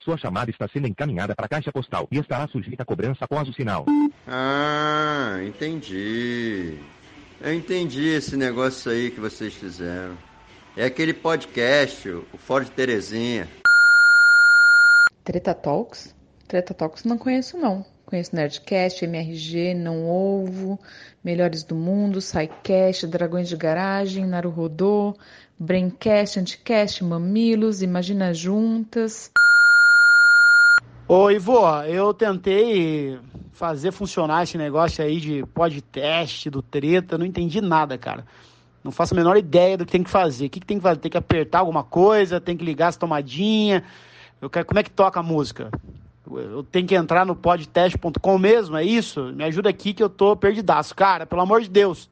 Sua chamada está sendo encaminhada para a caixa postal e estará sujeita a cobrança após o sinal. Ah, entendi. Eu entendi esse negócio aí que vocês fizeram. É aquele podcast, o Ford Terezinha. Treta Talks? Treta Talks não conheço não. Conheço Nerdcast, MRG, Não Ovo, Melhores do Mundo, SciCast, Dragões de Garagem, Naruhodô, Braincast, Anticast, Mamilos, Imagina Juntas. Ô, Ivo, eu tentei fazer funcionar esse negócio aí de podcast, do treta, não entendi nada, cara. Não faço a menor ideia do que tem que fazer. O que, que tem que fazer? Tem que apertar alguma coisa? Tem que ligar as tomadinhas? Eu quero, como é que toca a música? Eu tenho que entrar no podcast.com mesmo, é isso? Me ajuda aqui que eu tô perdidaço. Cara, pelo amor de Deus.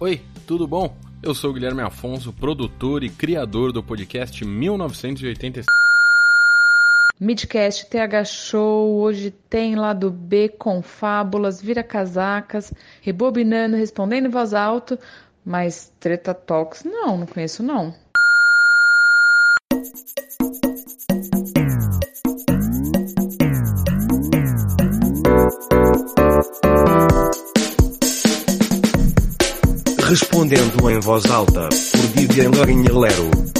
Oi, tudo bom? Eu sou o Guilherme Afonso, produtor e criador do podcast 1987. Midcast, TH Show, hoje tem lado B com fábulas, vira casacas, rebobinando, respondendo em voz alta, mas Treta Talks não, não conheço não. Respondendo em voz alta, por Vivian Lorinha Lero.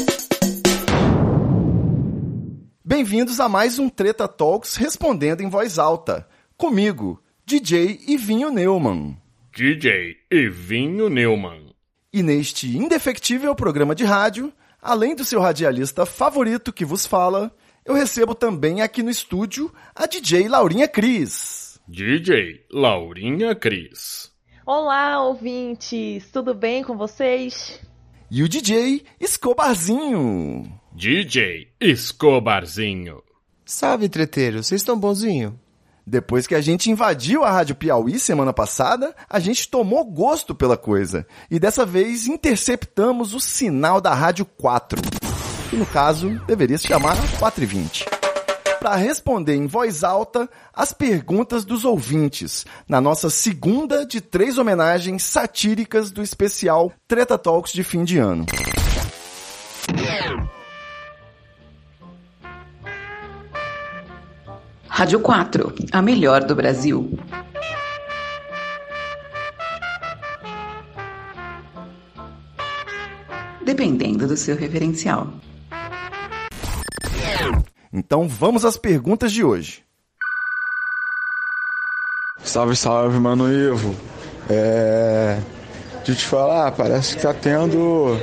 Bem-vindos a mais um Treta Talks respondendo em voz alta. Comigo, DJ Ivinho Neumann. DJ Ivinho Neumann. E neste indefectível programa de rádio, além do seu radialista favorito que vos fala, eu recebo também aqui no estúdio a DJ Laurinha Cris. DJ Laurinha Cris. Olá, ouvintes, tudo bem com vocês? E o DJ Escobarzinho. DJ Escobarzinho. Salve, treteiro, vocês estão bonzinho? Depois que a gente invadiu a Rádio Piauí semana passada, a gente tomou gosto pela coisa. E dessa vez interceptamos o sinal da Rádio 4. Que no caso deveria se chamar 420 para responder em voz alta as perguntas dos ouvintes, na nossa segunda de três homenagens satíricas do especial Treta Talks de fim de ano. Rádio 4, a melhor do Brasil. Dependendo do seu referencial. Então vamos às perguntas de hoje. Salve, salve, mano Ivo. É. De te falar, parece que tá tendo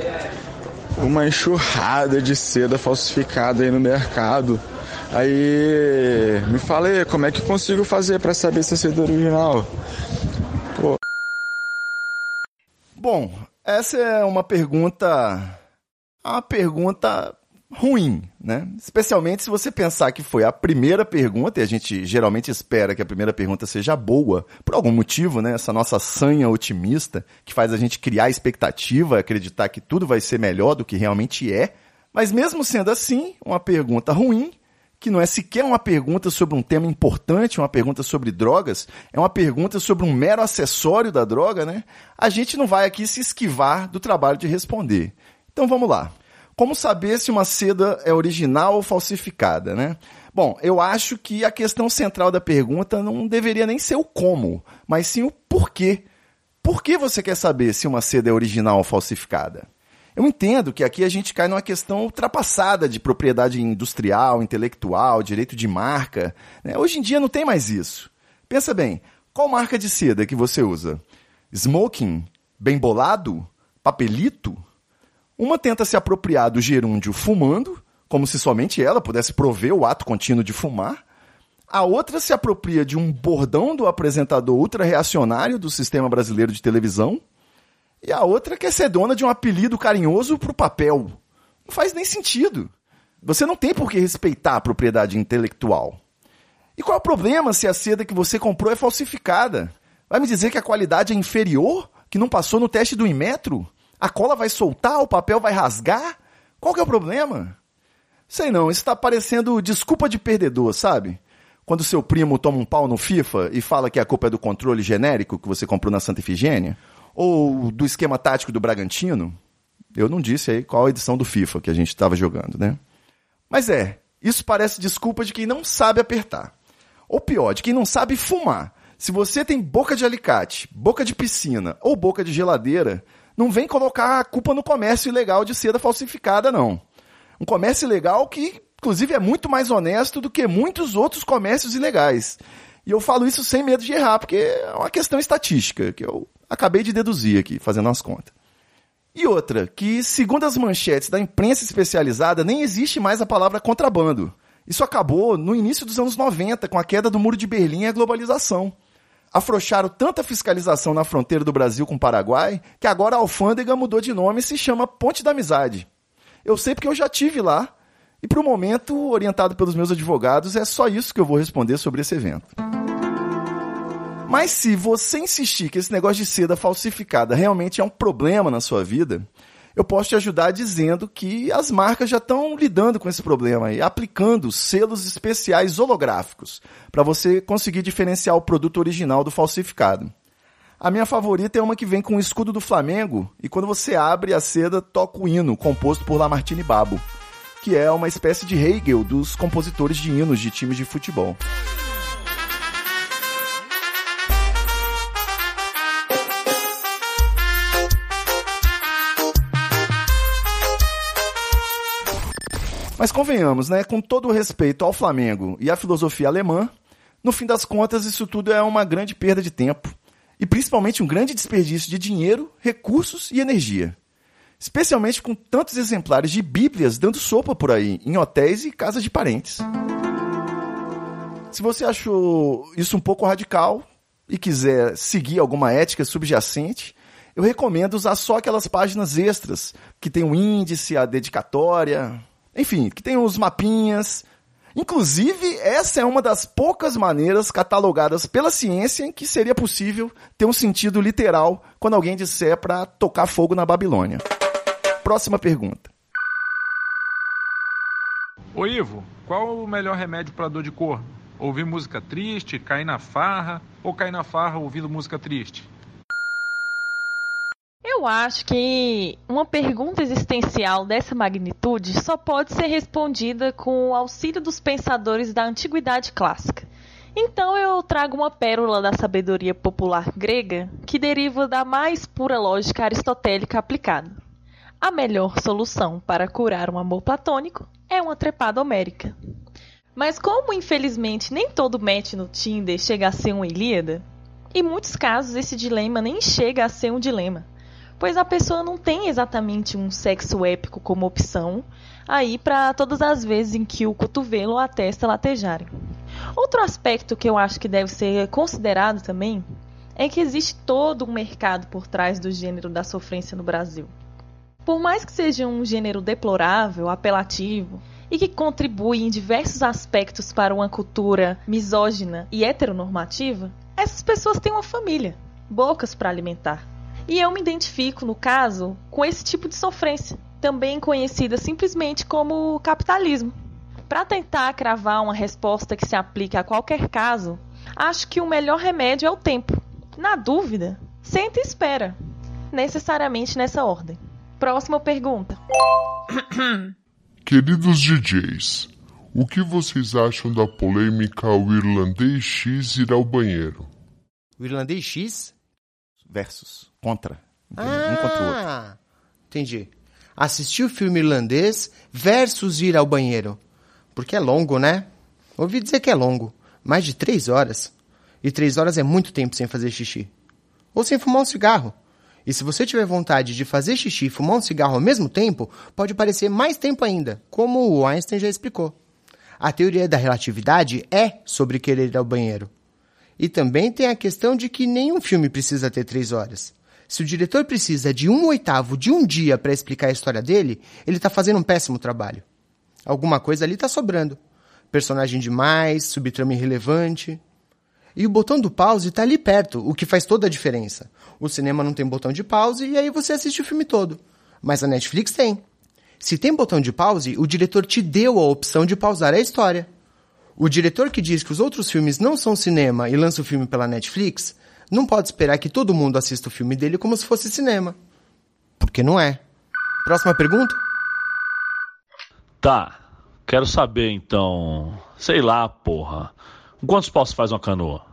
uma enxurrada de seda falsificada aí no mercado. Aí, me fala aí, como é que eu consigo fazer para saber se é seda original? Pô. Bom, essa é uma pergunta. Uma pergunta ruim, né? Especialmente se você pensar que foi a primeira pergunta, e a gente geralmente espera que a primeira pergunta seja boa, por algum motivo, né? Essa nossa sanha otimista que faz a gente criar expectativa, acreditar que tudo vai ser melhor do que realmente é. Mas mesmo sendo assim, uma pergunta ruim, que não é sequer uma pergunta sobre um tema importante, uma pergunta sobre drogas, é uma pergunta sobre um mero acessório da droga, né? A gente não vai aqui se esquivar do trabalho de responder. Então vamos lá. Como saber se uma seda é original ou falsificada, né? Bom, eu acho que a questão central da pergunta não deveria nem ser o como, mas sim o porquê. Por que você quer saber se uma seda é original ou falsificada? Eu entendo que aqui a gente cai numa questão ultrapassada de propriedade industrial, intelectual, direito de marca. Né? Hoje em dia não tem mais isso. Pensa bem, qual marca de seda que você usa? Smoking? Bem bolado? Papelito? Uma tenta se apropriar do gerúndio fumando, como se somente ela pudesse prover o ato contínuo de fumar. A outra se apropria de um bordão do apresentador ultra-reacionário do sistema brasileiro de televisão. E a outra quer ser dona de um apelido carinhoso pro papel. Não faz nem sentido. Você não tem por que respeitar a propriedade intelectual. E qual é o problema se a seda que você comprou é falsificada? Vai me dizer que a qualidade é inferior? Que não passou no teste do Inmetro? A cola vai soltar, o papel vai rasgar? Qual que é o problema? Sei não, isso está parecendo desculpa de perdedor, sabe? Quando seu primo toma um pau no FIFA e fala que a culpa é do controle genérico que você comprou na Santa Efigênia? Ou do esquema tático do Bragantino? Eu não disse aí qual edição do FIFA que a gente estava jogando, né? Mas é, Isso parece desculpa de quem não sabe apertar. Ou pior, de quem não sabe fumar. Se você tem boca de alicate, boca de piscina ou boca de geladeira, não vem colocar a culpa no comércio ilegal de seda falsificada, não. Um comércio ilegal que, inclusive, é muito mais honesto do que muitos outros comércios ilegais. E eu falo isso sem medo de errar, porque é uma questão estatística que eu acabei de deduzir aqui, fazendo as contas. E outra, que segundo as manchetes da imprensa especializada, nem existe mais a palavra contrabando. Isso acabou no início dos anos 90, com a queda do Muro de Berlim e a globalização. Afrouxaram tanta fiscalização na fronteira do Brasil com o Paraguai que agora a alfândega mudou de nome e se chama Ponte da Amizade. Eu sei porque eu já tive lá e, para o momento, orientado pelos meus advogados, é só isso que eu vou responder sobre esse evento. Mas se você insistir que esse negócio de seda falsificada realmente é um problema na sua vida, eu posso te ajudar dizendo que as marcas já estão lidando com esse problema e aplicando selos especiais holográficos para você conseguir diferenciar o produto original do falsificado. A minha favorita é uma que vem com o escudo do Flamengo e quando você abre a seda toca o hino composto por Lamartine Babo, que é uma espécie de Hegel dos compositores de hinos de times de futebol. Mas convenhamos, né? Com todo o respeito ao Flamengo e à filosofia alemã, no fim das contas, isso tudo é uma grande perda de tempo. E principalmente um grande desperdício de dinheiro, recursos e energia. Especialmente com tantos exemplares de Bíblias dando sopa por aí, em hotéis e casas de parentes. Se você achou isso um pouco radical e quiser seguir alguma ética subjacente, eu recomendo usar só aquelas páginas extras que tem o índice, a dedicatória, enfim, que tem os mapinhas. Inclusive, essa é uma das poucas maneiras catalogadas pela ciência em que seria possível ter um sentido literal quando alguém disser para tocar fogo na Babilônia. Próxima pergunta. Ô Ivo, qual o melhor remédio para dor de corno? Ouvir música triste, cair na farra ou cair na farra ouvindo música triste? Eu acho que uma pergunta existencial dessa magnitude só pode ser respondida com o auxílio dos pensadores da antiguidade clássica. Então eu trago uma pérola da sabedoria popular grega que deriva da mais pura lógica aristotélica aplicada. A melhor solução para curar um amor platônico é uma trepada homérica. Mas como infelizmente nem todo match no Tinder chega a ser uma Ilíada, em muitos casos esse dilema nem chega a ser um dilema pois a pessoa não tem exatamente um sexo épico como opção aí para todas as vezes em que o cotovelo ou a testa latejarem. Outro aspecto que eu acho que deve ser considerado também é que existe todo um mercado por trás do gênero da sofrência no Brasil. Por mais que seja um gênero deplorável, apelativo e que contribui em diversos aspectos para uma cultura misógina e heteronormativa, essas pessoas têm uma família, bocas para alimentar. E eu me identifico, no caso, com esse tipo de sofrência, também conhecida simplesmente como capitalismo. Para tentar cravar uma resposta que se aplique a qualquer caso, acho que o melhor remédio é o tempo. Na dúvida, senta e espera. Necessariamente nessa ordem. Próxima pergunta. Queridos DJs, o que vocês acham da polêmica o irlandês X ir ao banheiro? O irlandês X? Versus. Contra. Ah, um contra o outro. Entendi. Assistir o filme irlandês versus ir ao banheiro. Porque é longo, né? Ouvi dizer que é longo. Mais de três horas. E três horas é muito tempo sem fazer xixi. Ou sem fumar um cigarro. E se você tiver vontade de fazer xixi e fumar um cigarro ao mesmo tempo, pode parecer mais tempo ainda, como o Einstein já explicou. A teoria da relatividade é sobre querer ir ao banheiro. E também tem a questão de que nenhum filme precisa ter três horas. Se o diretor precisa de um oitavo de um dia para explicar a história dele, ele está fazendo um péssimo trabalho. Alguma coisa ali está sobrando. Personagem demais, subtrama irrelevante. E o botão do pause está ali perto, o que faz toda a diferença. O cinema não tem botão de pause e aí você assiste o filme todo. Mas a Netflix tem. Se tem botão de pause, o diretor te deu a opção de pausar a história. O diretor que diz que os outros filmes não são cinema e lança o filme pela Netflix não pode esperar que todo mundo assista o filme dele como se fosse cinema. Porque não é. Próxima pergunta? Tá. Quero saber então, sei lá, porra. Quantos paus faz uma canoa?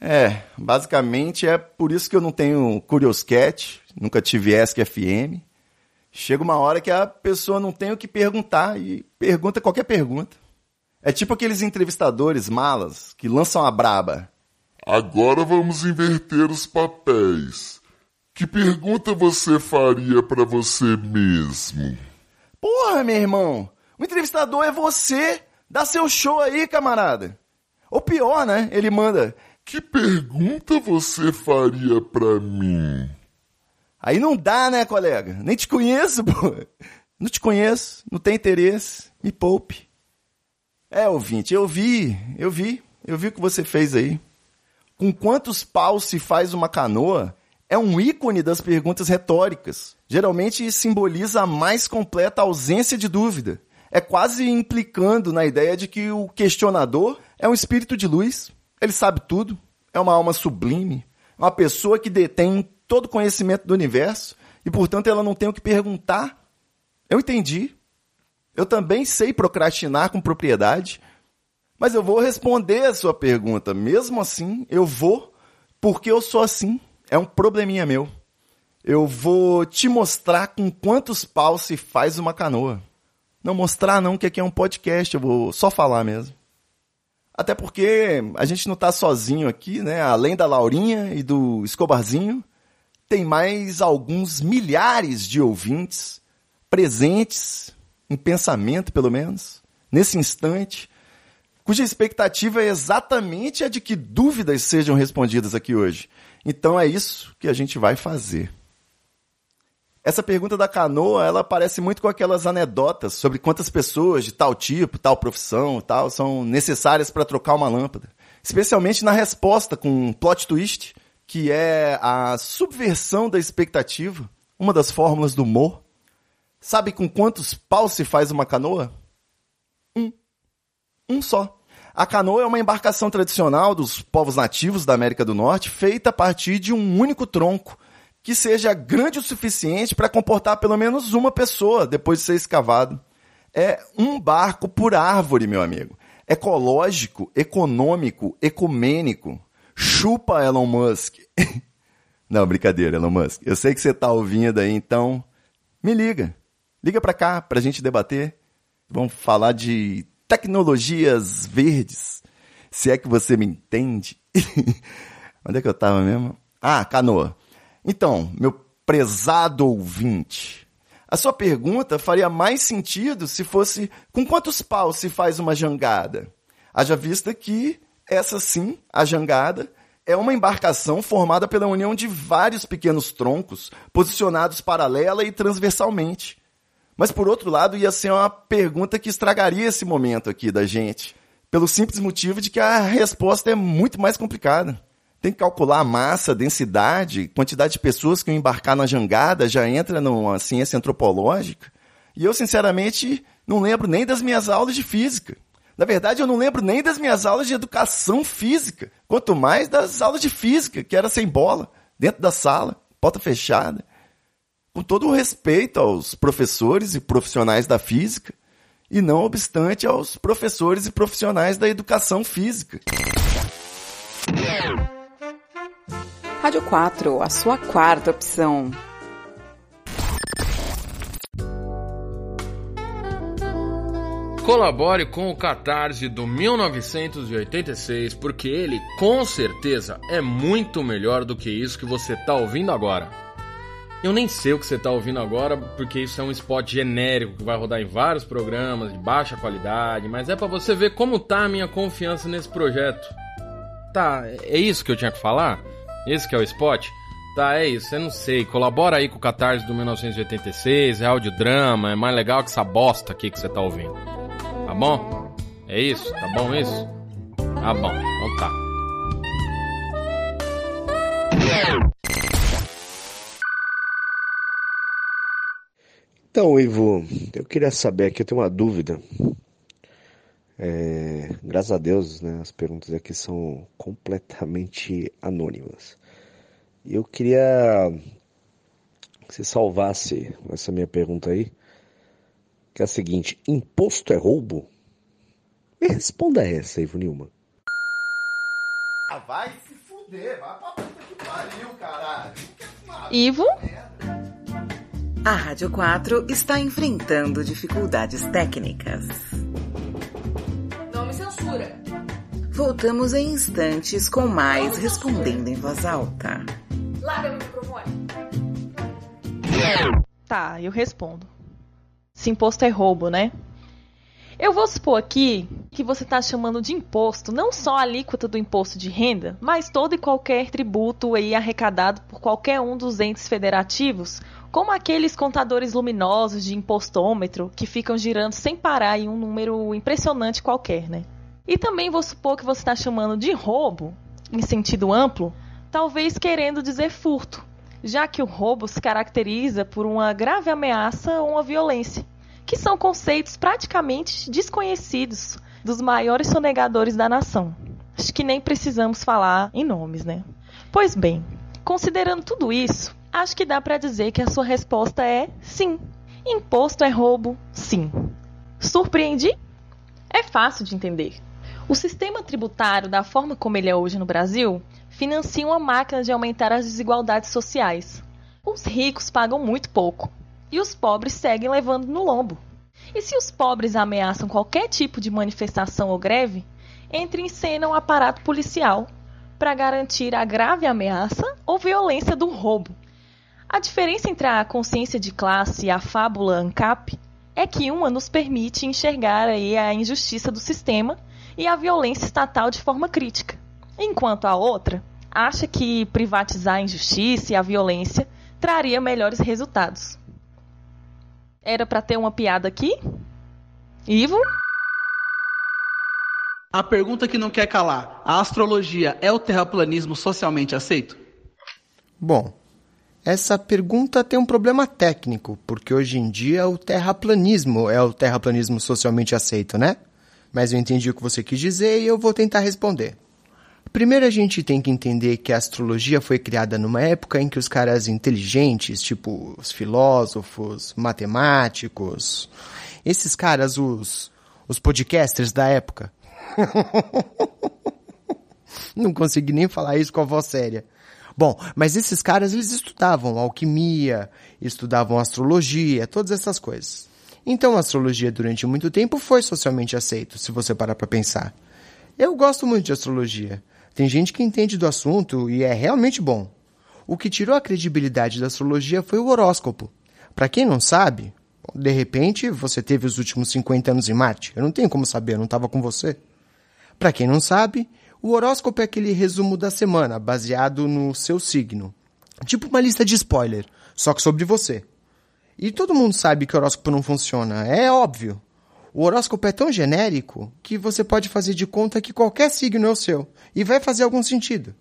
É, basicamente é por isso que eu não tenho Curioscat, nunca tive Ask FM. Chega uma hora que a pessoa não tem o que perguntar e pergunta qualquer pergunta. É tipo aqueles entrevistadores malas que lançam a braba. Agora vamos inverter os papéis. Que pergunta você faria para você mesmo? Porra, meu irmão! O entrevistador é você! Dá seu show aí, camarada! Ou pior, né? Ele manda. Que pergunta você faria para mim? Aí não dá, né, colega? Nem te conheço, pô. Não te conheço, não tem interesse. Me poupe. É, ouvinte, eu vi, eu vi, eu vi o que você fez aí. Com quantos paus se faz uma canoa? É um ícone das perguntas retóricas. Geralmente simboliza a mais completa ausência de dúvida. É quase implicando na ideia de que o questionador é um espírito de luz. Ele sabe tudo, é uma alma sublime, uma pessoa que detém todo o conhecimento do universo e, portanto, ela não tem o que perguntar. Eu entendi. Eu também sei procrastinar com propriedade, mas eu vou responder a sua pergunta. Mesmo assim, eu vou, porque eu sou assim. É um probleminha meu. Eu vou te mostrar com quantos paus se faz uma canoa. Não mostrar não, que aqui é um podcast, eu vou só falar mesmo. Até porque a gente não está sozinho aqui, né? Além da Laurinha e do Escobarzinho, tem mais alguns milhares de ouvintes presentes, em pensamento pelo menos, nesse instante, cuja expectativa é exatamente a de que dúvidas sejam respondidas aqui hoje. Então é isso que a gente vai fazer. Essa pergunta da canoa, ela parece muito com aquelas anedotas sobre quantas pessoas de tal tipo, tal profissão, tal, são necessárias para trocar uma lâmpada. Especialmente na resposta com um plot twist, que é a subversão da expectativa, uma das fórmulas do humor. Sabe com quantos paus se faz uma canoa? Um. Só. A canoa é uma embarcação tradicional dos povos nativos da América do Norte, feita a partir de um único tronco, que seja grande o suficiente para comportar pelo menos uma pessoa depois de ser escavado. É um barco por árvore, meu amigo. Ecológico, econômico, ecumênico. Chupa Elon Musk. Não, brincadeira, Elon Musk. Eu sei que você está ouvindo aí, então me liga. Liga para cá para a gente debater. Vamos falar de tecnologias verdes. Se é que você me entende. Onde é que eu estava mesmo? Ah, canoa. Então, meu prezado ouvinte, a sua pergunta faria mais sentido se fosse com quantos paus se faz uma jangada? Haja vista que essa sim, a jangada, é uma embarcação formada pela união de vários pequenos troncos, posicionados paralela e transversalmente. Mas por outro lado, ia ser uma pergunta que estragaria esse momento aqui da gente, pelo simples motivo de que a resposta é muito mais complicada. Tem que calcular a massa, a densidade, quantidade de pessoas que embarcar na jangada, já entra numa ciência antropológica. E eu, sinceramente, não lembro nem das minhas aulas de física. Na verdade, eu não lembro nem das minhas aulas de educação física, quanto mais das aulas de física, que era sem bola, dentro da sala, porta fechada. Com todo o respeito aos professores e profissionais da física, e não obstante aos professores e profissionais da educação física. Rádio 4, a sua quarta opção. Colabore com o Catarse do 1986, porque ele, com certeza, é muito melhor do que isso que você está ouvindo agora. Eu nem sei o que você está ouvindo agora, porque isso é um spot genérico que vai rodar em vários programas de baixa qualidade, mas é para você ver como tá a minha confiança nesse projeto. Tá, é isso que eu tinha que falar? Esse que é o spot? Tá, é isso, eu não sei. Colabora aí com o Catarse do 1986, é audiodrama, é mais legal que essa bosta aqui que você tá ouvindo. Tá bom? É isso? Tá bom isso? Tá bom, então tá. Então, Ivo, eu queria saber aqui, eu tenho uma dúvida. É, graças a Deus, né, as perguntas aqui são completamente anônimas. E eu queria que você salvasse essa minha pergunta aí que é a seguinte: imposto é roubo? Me responda essa, Ivo Nilman. Ah, vai se fuder, vai pra puta que pariu, caralho. Ivo? A Rádio 4 está enfrentando dificuldades técnicas. Não me censura. Voltamos em instantes com mais respondendo em voz alta. Larga meu microfone. Tá, eu respondo. Se imposto é roubo, né? Eu vou supor aqui que você está chamando de imposto não só a alíquota do imposto de renda, mas todo e qualquer tributo aí arrecadado por qualquer um dos entes federativos, como aqueles contadores luminosos de impostômetro que ficam girando sem parar em um número impressionante qualquer, né? E também vou supor que você está chamando de roubo, em sentido amplo, talvez querendo dizer furto, já que o roubo se caracteriza por uma grave ameaça ou uma violência que são conceitos praticamente desconhecidos dos maiores sonegadores da nação. Acho que nem precisamos falar em nomes, né? Pois bem, considerando tudo isso, acho que dá para dizer que a sua resposta é sim. Imposto é roubo, sim. Surpreendi? É fácil de entender. O sistema tributário, da forma como ele é hoje no Brasil, financia uma máquina de aumentar as desigualdades sociais. Os ricos pagam muito pouco, e os pobres seguem levando no lombo. E se os pobres ameaçam qualquer tipo de manifestação ou greve, entra em cena um aparato policial para garantir a grave ameaça ou violência do roubo. A diferença entre a consciência de classe e a fábula ANCAP é que uma nos permite enxergar aí a injustiça do sistema e a violência estatal de forma crítica, enquanto a outra acha que privatizar a injustiça e a violência traria melhores resultados. Era para ter uma piada aqui? Ivo? A pergunta que não quer calar: a astrologia é o terraplanismo socialmente aceito? Bom, essa pergunta tem um problema técnico, porque hoje em dia o terraplanismo é o terraplanismo socialmente aceito, né? Mas eu entendi o que você quis dizer e eu vou tentar responder. Primeiro a gente tem que entender que a astrologia foi criada numa época em que os caras inteligentes, tipo os filósofos, matemáticos, esses caras, os, os podcasters da época. Não consegui nem falar isso com a voz séria. Bom, mas esses caras eles estudavam alquimia, estudavam astrologia, todas essas coisas. Então a astrologia durante muito tempo foi socialmente aceito, se você parar para pensar. Eu gosto muito de astrologia. Tem gente que entende do assunto e é realmente bom. O que tirou a credibilidade da astrologia foi o horóscopo. Para quem não sabe, de repente você teve os últimos 50 anos em Marte. Eu não tenho como saber, eu não estava com você. Para quem não sabe, o horóscopo é aquele resumo da semana, baseado no seu signo. Tipo uma lista de spoiler, só que sobre você. E todo mundo sabe que o horóscopo não funciona, é óbvio. O horóscopo é tão genérico que você pode fazer de conta que qualquer signo é o seu e vai fazer algum sentido.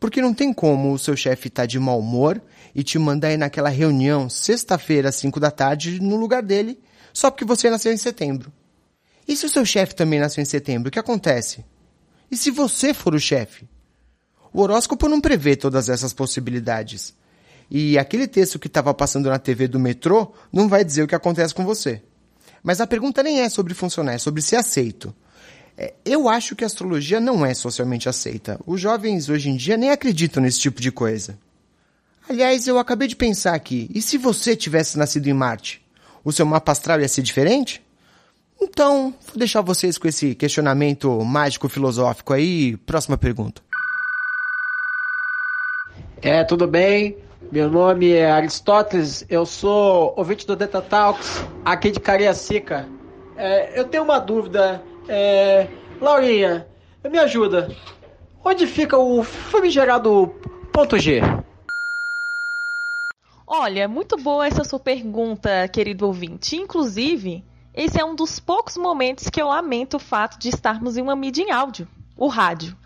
Porque não tem como o seu chefe estar tá de mau humor e te mandar ir naquela reunião sexta-feira às 5 da tarde no lugar dele só porque você nasceu em setembro. E se o seu chefe também nasceu em setembro, o que acontece? E se você for o chefe? O horóscopo não prevê todas essas possibilidades. E aquele texto que estava passando na TV do metrô não vai dizer o que acontece com você. Mas a pergunta nem é sobre funcionar, é sobre ser aceito. É, eu acho que a astrologia não é socialmente aceita. Os jovens hoje em dia nem acreditam nesse tipo de coisa. Aliás, eu acabei de pensar aqui, e se você tivesse nascido em Marte? O seu mapa astral ia ser diferente? Então, vou deixar vocês com esse questionamento mágico-filosófico aí. Próxima pergunta. É, tudo bem? Meu nome é Aristóteles, eu sou ouvinte do Data Talks, aqui de Cariacica. É, eu tenho uma dúvida. É, Laurinha, me ajuda. Onde fica o famigerado ponto G? Olha, muito boa essa sua pergunta, querido ouvinte. Inclusive, esse é um dos poucos momentos que eu lamento o fato de estarmos em uma mídia em áudio, o rádio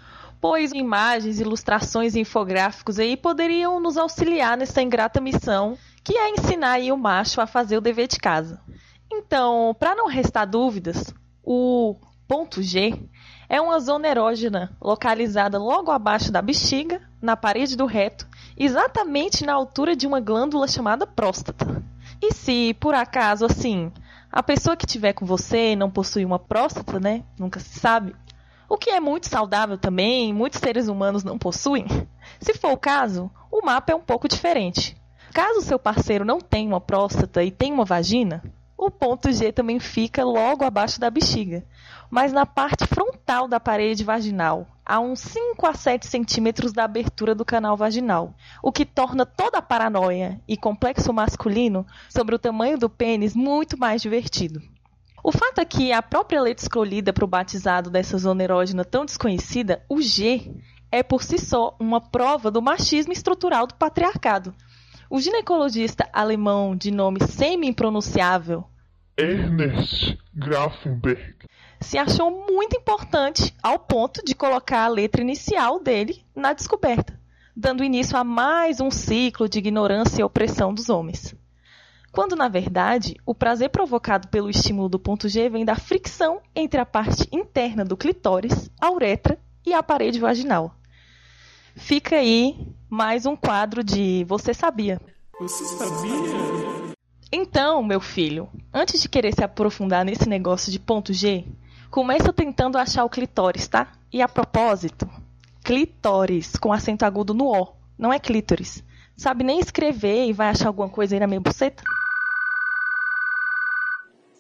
pois imagens, ilustrações e infográficos aí poderiam nos auxiliar nessa ingrata missão, que é ensinar o macho a fazer o dever de casa. Então, para não restar dúvidas, o ponto G é uma zona erógena localizada logo abaixo da bexiga, na parede do reto, exatamente na altura de uma glândula chamada próstata. E se, por acaso, assim, A pessoa que estiver com você não possui uma próstata, né? Nunca se sabe. O que é muito saudável também, muitos seres humanos não possuem. Se for o caso, o mapa é um pouco diferente. Caso seu parceiro não tenha uma próstata e tenha uma vagina, o ponto G também fica logo abaixo da bexiga, mas na parte frontal da parede vaginal, a uns 5 a 7 centímetros da abertura do canal vaginal, o que torna toda a paranoia e complexo masculino sobre o tamanho do pênis muito mais divertido. O fato é que a própria letra escolhida para o batizado dessa zona erógena tão desconhecida, o G, é por si só uma prova do machismo estrutural do patriarcado. O ginecologista alemão de nome semi-impronunciável Ernest Grafenberg se achou muito importante ao ponto de colocar a letra inicial dele na descoberta, dando início a mais um ciclo de ignorância e opressão dos homens. Quando, na verdade, o prazer provocado pelo estímulo do ponto G vem da fricção entre a parte interna do clitóris, a uretra e a parede vaginal. Fica aí mais um quadro de Você Sabia? Você sabia? Então, meu filho, antes de querer se aprofundar nesse negócio de ponto G, começa tentando achar o clitóris, tá? E a propósito, clitóris com acento agudo no O, não é clítoris. Sabe nem escrever e vai achar alguma coisa aí na minha buceta?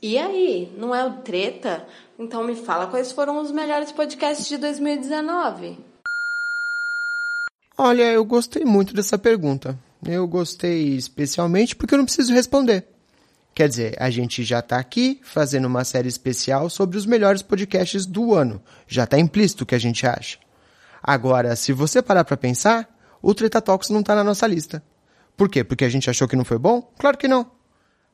E aí, não é o treta? Então me fala quais foram os melhores podcasts de 2019. Olha, eu gostei muito dessa pergunta. Eu gostei especialmente porque eu não preciso responder. Quer dizer, a gente já está aqui fazendo uma série especial sobre os melhores podcasts do ano. Já está implícito o que a gente acha. Agora, se você parar para pensar, o Treta Talks não está na nossa lista. Por quê? Porque a gente achou que não foi bom? Claro que não.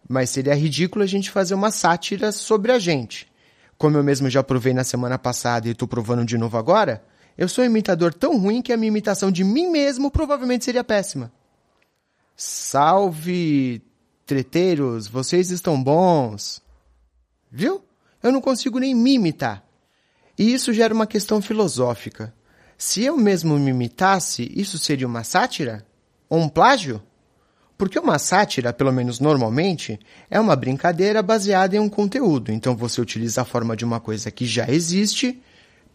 Mas seria ridículo a gente fazer uma sátira sobre a gente. Como eu mesmo já provei na semana passada e estou provando de novo agora, eu sou um imitador tão ruim que a minha imitação de mim mesmo provavelmente seria péssima. Salve, treteiros, vocês estão bons. Viu? Eu não consigo nem me imitar. E isso gera uma questão filosófica. Se eu mesmo me imitasse, isso seria uma sátira? Ou um plágio? Porque uma sátira, pelo menos normalmente, é uma brincadeira baseada em um conteúdo. Então você utiliza a forma de uma coisa que já existe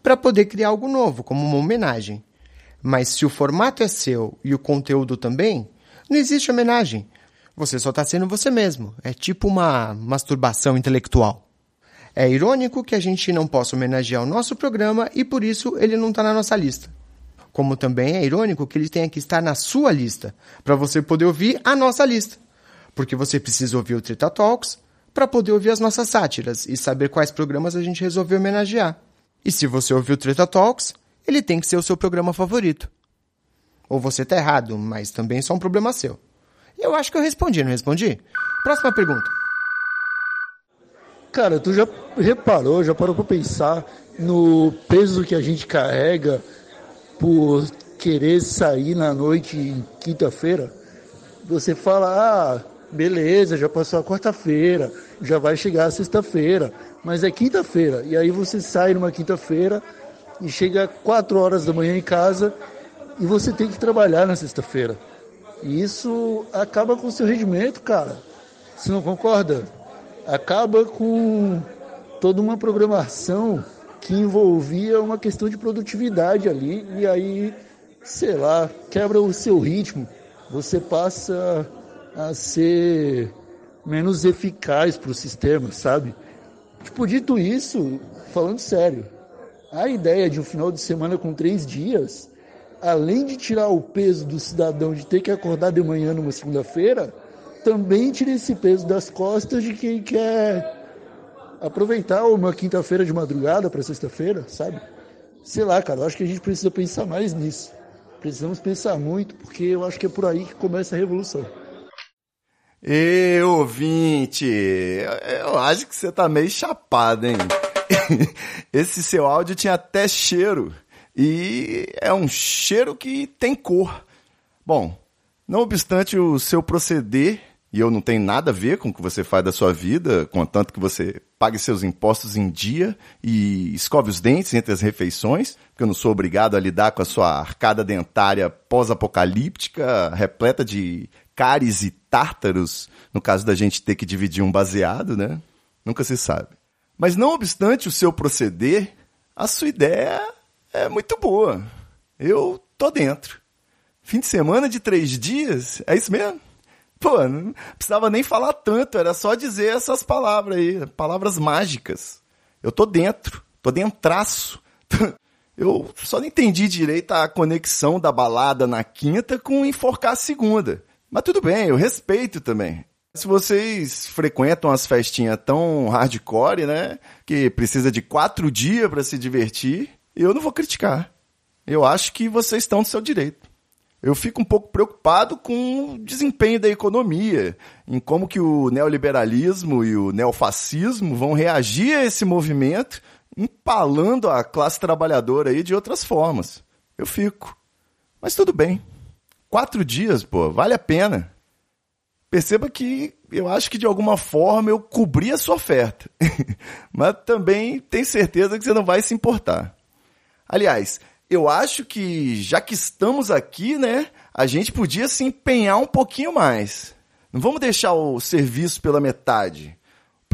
para poder criar algo novo, como uma homenagem. Mas se o formato é seu e o conteúdo também, não existe homenagem. Você só está sendo você mesmo. É tipo uma masturbação intelectual. É irônico que a gente não possa homenagear o nosso programa e por isso ele não está na nossa lista. Como também é irônico que ele tenha que estar na sua lista, para você poder ouvir a nossa lista. Porque você precisa ouvir o Treta Talks para poder ouvir as nossas sátiras e saber quais programas a gente resolveu homenagear. E se você ouviu o Treta Talks, ele tem que ser o seu programa favorito. Ou você está errado, mas também só um problema seu. Eu acho que eu respondi, não respondi? Próxima pergunta. Cara, tu já reparou, já parou pra pensar no peso que a gente carrega por querer sair na noite em quinta-feira? Você fala, ah, beleza, já passou a quarta-feira, já vai chegar a sexta-feira, mas é quinta-feira. E aí você sai numa quinta-feira e chega quatro horas da manhã em casa e você tem que trabalhar na sexta-feira. E isso acaba com o seu rendimento, cara. Você não concorda? Acaba com toda uma programação que envolvia uma questão de produtividade ali e aí, sei lá, quebra o seu ritmo. Você passa a ser menos eficaz para o sistema, sabe? Tipo, dito isso, falando sério, a ideia de um final de semana com três dias além de tirar o peso do cidadão de ter que acordar de manhã numa segunda-feira, também tira esse peso das costas de quem quer aproveitar uma quinta-feira de madrugada para sexta-feira, sabe? Sei lá, cara, eu acho que a gente precisa pensar mais nisso. Precisamos pensar muito, porque eu acho que é por aí que começa a revolução. Ê, ouvinte, eu acho que você tá meio chapado, hein? Esse seu áudio tinha até cheiro. E é um cheiro que tem cor. Bom, não obstante o seu proceder, e eu não tenho nada a ver com o que você faz da sua vida, contanto que você pague seus impostos em dia e escove os dentes entre as refeições, porque eu não sou obrigado a lidar com a sua arcada dentária pós-apocalíptica, repleta de cáries e tártaros, no caso da gente ter que dividir um baseado, né? Nunca se sabe. Mas não obstante o seu proceder, a sua ideia é muito boa. Eu tô dentro. Fim de semana de três dias? É isso mesmo? Pô, não precisava nem falar tanto, era só dizer essas palavras aí, palavras mágicas. Eu tô dentro, tô dentraço. Eu só não entendi direito a conexão da balada na quinta com enforcar a segunda. Mas tudo bem, eu respeito também. Se vocês frequentam as festinhas tão hardcore, né? Que precisa de quatro dias para se divertir, eu não vou criticar. Eu acho que vocês estão no seu direito. Eu fico um pouco preocupado com o desempenho da economia, em como que o neoliberalismo e o neofascismo vão reagir a esse movimento empalando a classe trabalhadora aí de outras formas. Eu fico. Mas tudo bem. Quatro dias, pô, vale a pena. Perceba que eu acho que de alguma forma eu cobri a sua oferta. Mas também tenho certeza que você não vai se importar. Aliás, eu acho que já que estamos aqui, né, a gente podia se empenhar um pouquinho mais. Não vamos deixar o serviço pela metade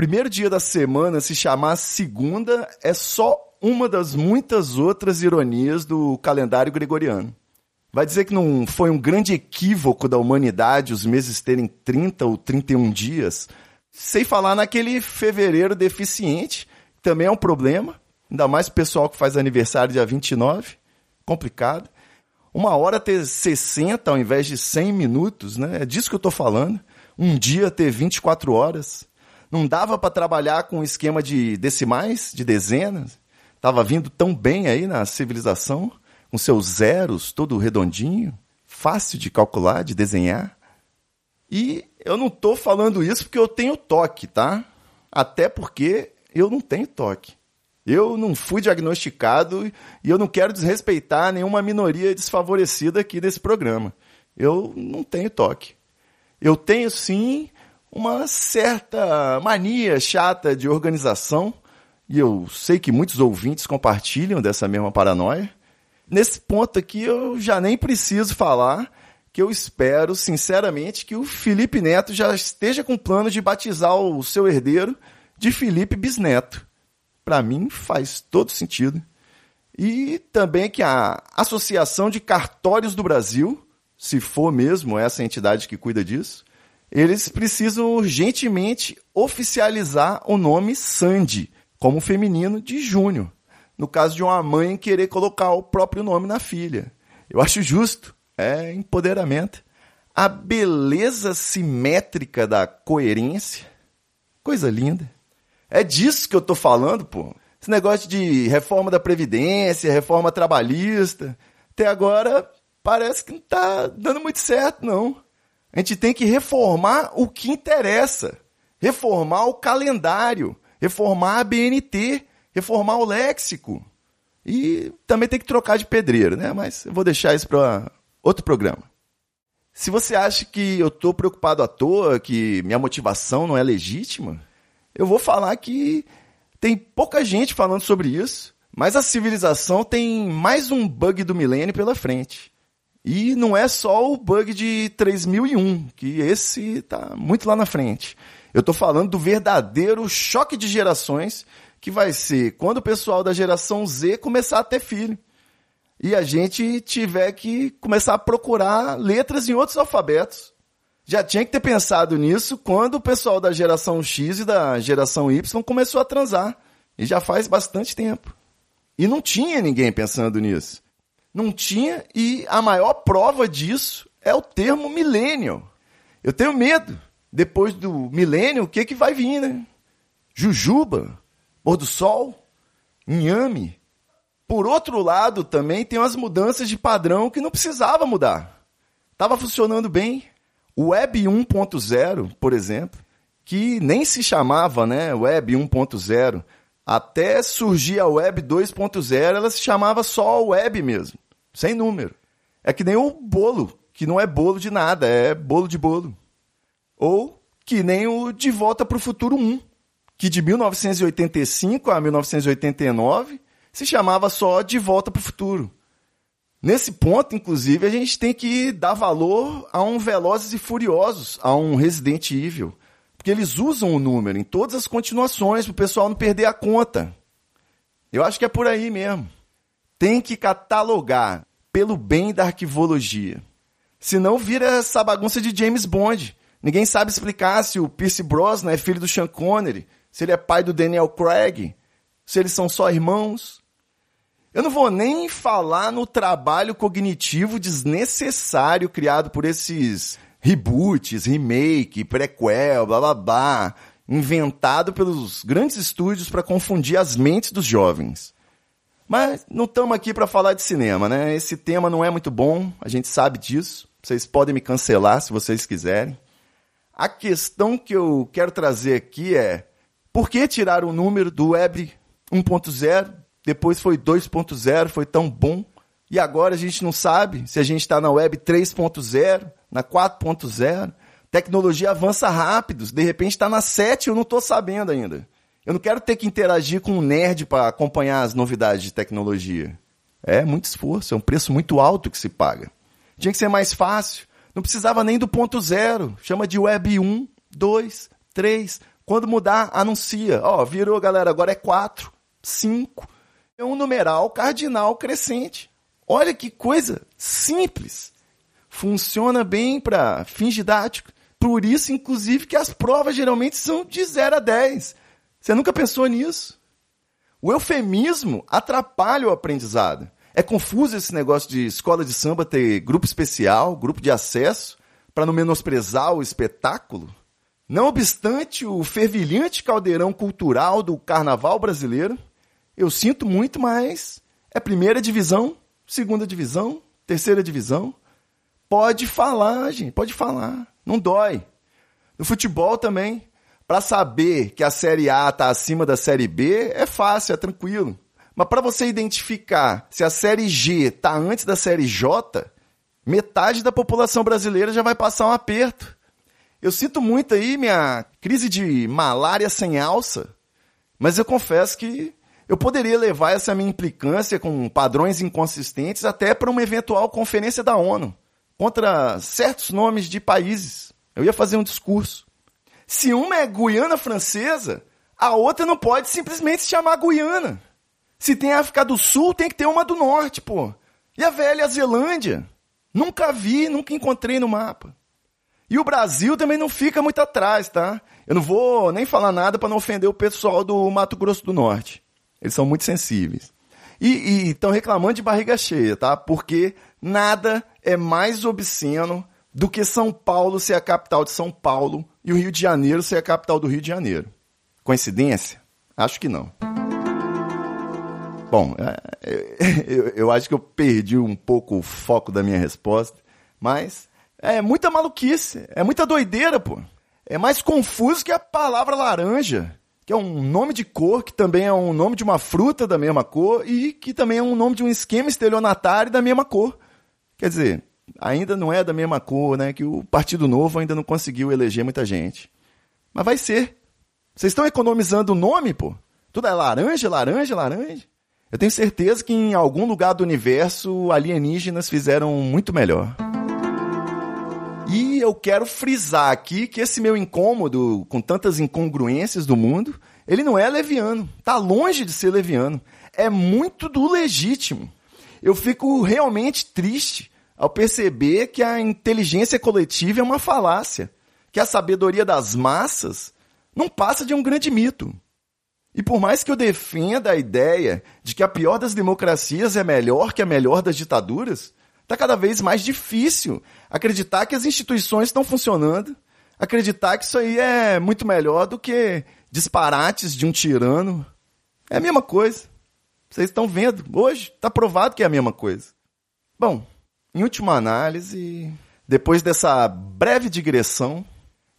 primeiro dia da semana se chamar segunda é só uma das muitas outras ironias do calendário gregoriano. Vai dizer que não foi um grande equívoco da humanidade os meses terem 30 ou 31 dias? Sem falar naquele fevereiro deficiente, que também é um problema, ainda mais o pessoal que faz aniversário dia 29, complicado. Uma hora ter 60 ao invés de 100 minutos, né? É disso que eu estou falando. Um dia ter 24 horas. Não dava para trabalhar com um esquema de decimais, de dezenas. Estava vindo tão bem aí na civilização, com seus zeros todo redondinho, fácil de calcular, de desenhar. E eu não estou falando isso porque eu tenho toque, tá? Até porque eu não tenho toque. Eu não fui diagnosticado e eu não quero desrespeitar nenhuma minoria desfavorecida aqui desse programa. Eu não tenho toque. Eu tenho sim uma certa mania chata de organização, e eu sei que muitos ouvintes compartilham dessa mesma paranoia. Nesse ponto aqui eu já nem preciso falar que eu espero, sinceramente, que o Felipe Neto já esteja com plano de batizar o seu herdeiro de Felipe Bisneto. Para mim faz todo sentido. E também que a Associação de Cartórios do Brasil, se for mesmo essa entidade que cuida disso, eles precisam urgentemente oficializar o nome Sandy como feminino de Júnior, no caso de uma mãe querer colocar o próprio nome na filha. Eu acho justo, é empoderamento. A beleza simétrica da coerência, coisa linda. É disso que eu tô falando, pô. Esse negócio de reforma da Previdência, reforma trabalhista, até agora parece que não tá dando muito certo, não. A gente tem que reformar o que interessa. Reformar o calendário, reformar a BNT, reformar o léxico. E também tem que trocar de pedreiro, né? Mas eu vou deixar isso para outro programa. Se você acha que eu estou preocupado à toa, que minha motivação não é legítima, eu vou falar que tem pouca gente falando sobre isso, mas a civilização tem mais um bug do milênio pela frente. E não é só o bug de 3001, que esse está muito lá na frente. Eu estou falando do verdadeiro choque de gerações que vai ser quando o pessoal da geração Z começar a ter filho. E a gente tiver que começar a procurar letras em outros alfabetos. Já tinha que ter pensado nisso quando o pessoal da geração X e da geração Y começou a transar. E já faz bastante tempo. E não tinha ninguém pensando nisso. Não tinha, e a maior prova disso é o termo milênio. Eu tenho medo. Depois do milênio, o que, que vai vir, né? Jujuba, pôr do sol, inhame. Por outro lado, também tem umas mudanças de padrão que não precisava mudar. Estava funcionando bem. O Web 1.0, por exemplo, que nem se chamava né, Web 1.0, até surgir a Web 2.0, ela se chamava só Web mesmo, sem número. É que nem o bolo, que não é bolo de nada, é bolo de bolo. Ou que nem o De Volta para o Futuro 1, que de 1985 a 1989 se chamava só De Volta para o Futuro. Nesse ponto, inclusive, a gente tem que dar valor a um Velozes e Furiosos, a um Resident Evil, Porque eles usam o número em todas as continuações para o pessoal não perder a conta. Eu acho que é por aí mesmo. Tem que catalogar pelo bem da arquivologia. Senão vira essa bagunça de James Bond. Ninguém sabe explicar se o Pierce Brosnan é filho do Sean Connery, se ele é pai do Daniel Craig, se eles são só irmãos. Eu não vou nem falar no trabalho cognitivo desnecessário criado por esses reboots, remake, prequel, blá blá blá, inventado pelos grandes estúdios para confundir as mentes dos jovens. Mas não estamos aqui para falar de cinema, né? Esse tema não é muito bom, a gente sabe disso. Vocês podem me cancelar se vocês quiserem. A questão que eu quero trazer aqui é: por que tirar o número do Web 1.0? Depois foi 2.0, foi tão bom. E agora a gente não sabe se a gente está na Web 3.0, na 4.0. Tecnologia avança rápido. De repente está na 7 eu não estou sabendo ainda. Eu não quero ter que interagir com um nerd para acompanhar as novidades de tecnologia. É muito esforço, é um preço muito alto que se paga. Tinha que ser mais fácil. Não precisava nem do ponto zero. Chama de Web 1, 2, 3. Quando mudar, anuncia. Ó, virou, galera, agora é 4, 5. É um numeral cardinal crescente. Olha que coisa simples. Funciona bem para fins didáticos. Por isso, inclusive, que as provas geralmente são de 0 a 10. Você nunca pensou nisso? O eufemismo atrapalha o aprendizado. É confuso esse negócio de escola de samba ter grupo especial, grupo de acesso, para não menosprezar o espetáculo. Não obstante o fervilhante caldeirão cultural do carnaval brasileiro, eu sinto muito, mas é primeira divisão, segunda divisão, terceira divisão. Pode falar, gente, pode falar. Não dói. No futebol também, para saber que a Série A está acima da Série B, é fácil, é tranquilo. Mas para você identificar se a série G está antes da série J, metade da população brasileira já vai passar um aperto. Eu sinto muito aí minha crise de malária sem alça, mas eu confesso que eu poderia levar essa minha implicância com padrões inconsistentes até para uma eventual conferência da ONU contra certos nomes de países. Eu ia fazer um discurso. Se uma é Guiana Francesa, a outra não pode simplesmente se chamar Guiana. Se tem África do Sul, tem que ter uma do Norte, pô. E a velha Zelândia? Nunca vi, nunca encontrei no mapa. E o Brasil também não fica muito atrás, tá? Eu não vou nem falar nada para não ofender o pessoal do Mato Grosso do Norte. Eles são muito sensíveis. E estão reclamando de barriga cheia, tá? Porque nada é mais obsceno do que São Paulo ser a capital de São Paulo e o Rio de Janeiro ser a capital do Rio de Janeiro. Coincidência? Acho que não. Bom, é, eu, eu acho que eu perdi um pouco o foco da minha resposta, mas é muita maluquice, é muita doideira, pô. É mais confuso que a palavra laranja, que é um nome de cor, que também é um nome de uma fruta da mesma cor e que também é um nome de um esquema estelionatário da mesma cor. Quer dizer, ainda não é da mesma cor, né? Que o Partido Novo ainda não conseguiu eleger muita gente. Mas vai ser. Vocês estão economizando o nome, pô? Tudo é laranja, laranja, laranja. Eu tenho certeza que em algum lugar do universo alienígenas fizeram muito melhor. E eu quero frisar aqui que esse meu incômodo com tantas incongruências do mundo, ele não é leviano. Tá longe de ser leviano. É muito do legítimo. Eu fico realmente triste ao perceber que a inteligência coletiva é uma falácia, que a sabedoria das massas não passa de um grande mito. E por mais que eu defenda a ideia de que a pior das democracias é melhor que a melhor das ditaduras, está cada vez mais difícil acreditar que as instituições estão funcionando, acreditar que isso aí é muito melhor do que disparates de um tirano. É a mesma coisa. Vocês estão vendo, hoje está provado que é a mesma coisa. Bom, em última análise, depois dessa breve digressão,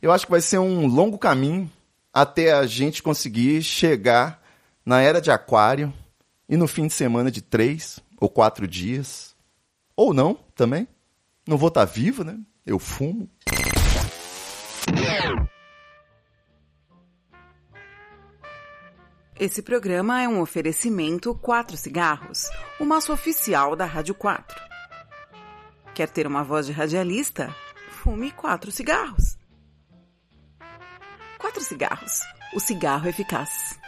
eu acho que vai ser um longo caminho até a gente conseguir chegar na era de Aquário e no fim de semana de três ou quatro dias. Ou não, também. Não vou estar tá vivo, né? Eu fumo. Esse programa é um oferecimento Quatro Cigarros, o maço oficial da Rádio 4. Quer ter uma voz de radialista? Fume quatro cigarros. quatro cigarros. O cigarro eficaz.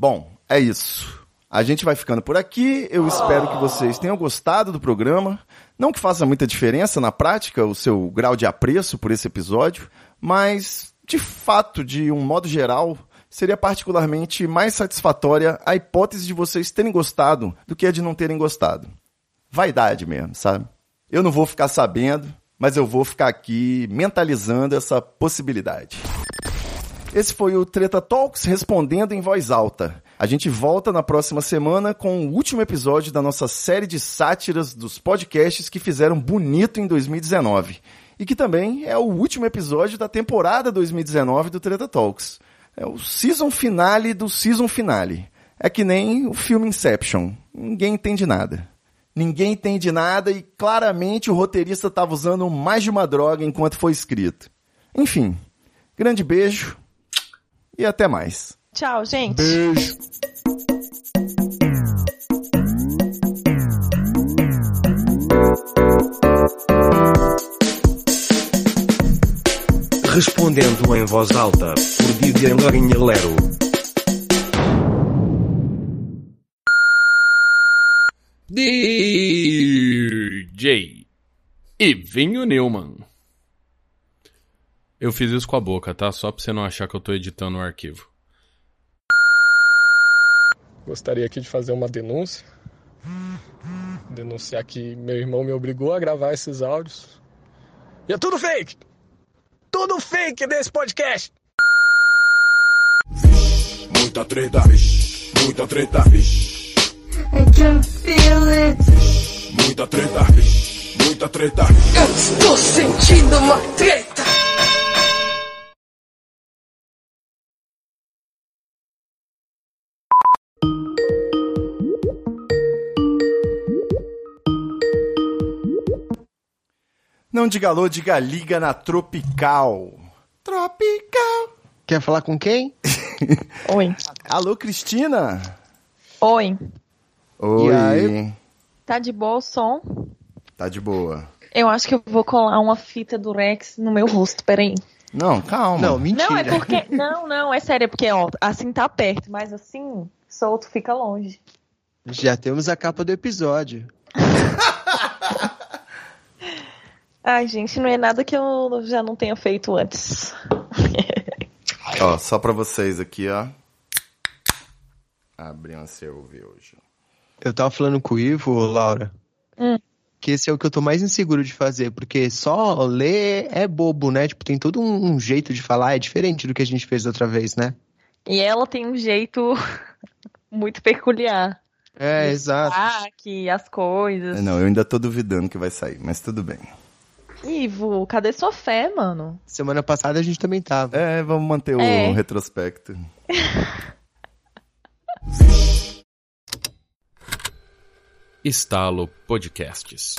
Bom, é isso. A gente vai ficando por aqui. Eu espero que vocês tenham gostado do programa. Não que faça muita diferença na prática o seu grau de apreço por esse episódio, mas de fato, de um modo geral, seria particularmente mais satisfatória a hipótese de vocês terem gostado do que a de não terem gostado. Vaidade mesmo, sabe? Eu não vou ficar sabendo, mas eu vou ficar aqui mentalizando essa possibilidade. Esse foi o Treta Talks respondendo em voz alta. A gente volta na próxima semana com o último episódio da nossa série de sátiras dos podcasts que fizeram bonito em 2019. E que também é o último episódio da temporada 2019 do Treta Talks. É o season finale do season finale. É que nem o filme Inception. Ninguém entende nada. Ninguém entende nada e claramente o roteirista estava usando mais de uma droga enquanto foi escrito. Enfim, grande beijo e até mais. Tchau, gente. Beijo. Respondendo em voz alta, por Vivian Lorinha Lero. DJ Ivinho Newman. Eu fiz isso com a boca, tá? Só pra você não achar que eu tô editando o arquivo. Gostaria aqui de fazer uma denúncia. Denunciar que meu irmão me obrigou a gravar esses áudios. E é tudo fake! Tudo fake desse podcast! Muita treta, vixe, muita treta, vixe. I can feel it. Muita treta, vixe, muita treta. Eu estou sentindo uma treta. Não diga alô, diga liga na Tropical. Tropical. Quer falar com quem? Oi. Alô, Cristina. Oi. Oi. E aí? Tá de boa o som? Tá de boa. Eu acho que eu vou colar uma fita do Rex no meu rosto, peraí. Não, calma. Não, mentira. Não, é porque. Não, não, é sério, é porque, ó, assim tá perto, mas assim, solto fica longe. Já temos a capa do episódio. Ai, gente, não é nada que eu já não tenha feito antes. Ó, só pra vocês aqui, ó. Abri um ouvir hoje. Eu tava falando com o Ivo, Laura, Hum. que esse é o que eu tô mais inseguro de fazer, porque só ler é bobo, né? Tipo, tem todo um, um jeito de falar, é diferente do que a gente fez outra vez, né? E ela tem um jeito muito peculiar. É, exato. Aqui, as coisas. É, Não, eu ainda tô duvidando que vai sair, mas tudo bem. Ivo, cadê sua fé, mano? Semana passada a gente também tava. É, vamos manter o É. retrospecto. Estalo Podcasts.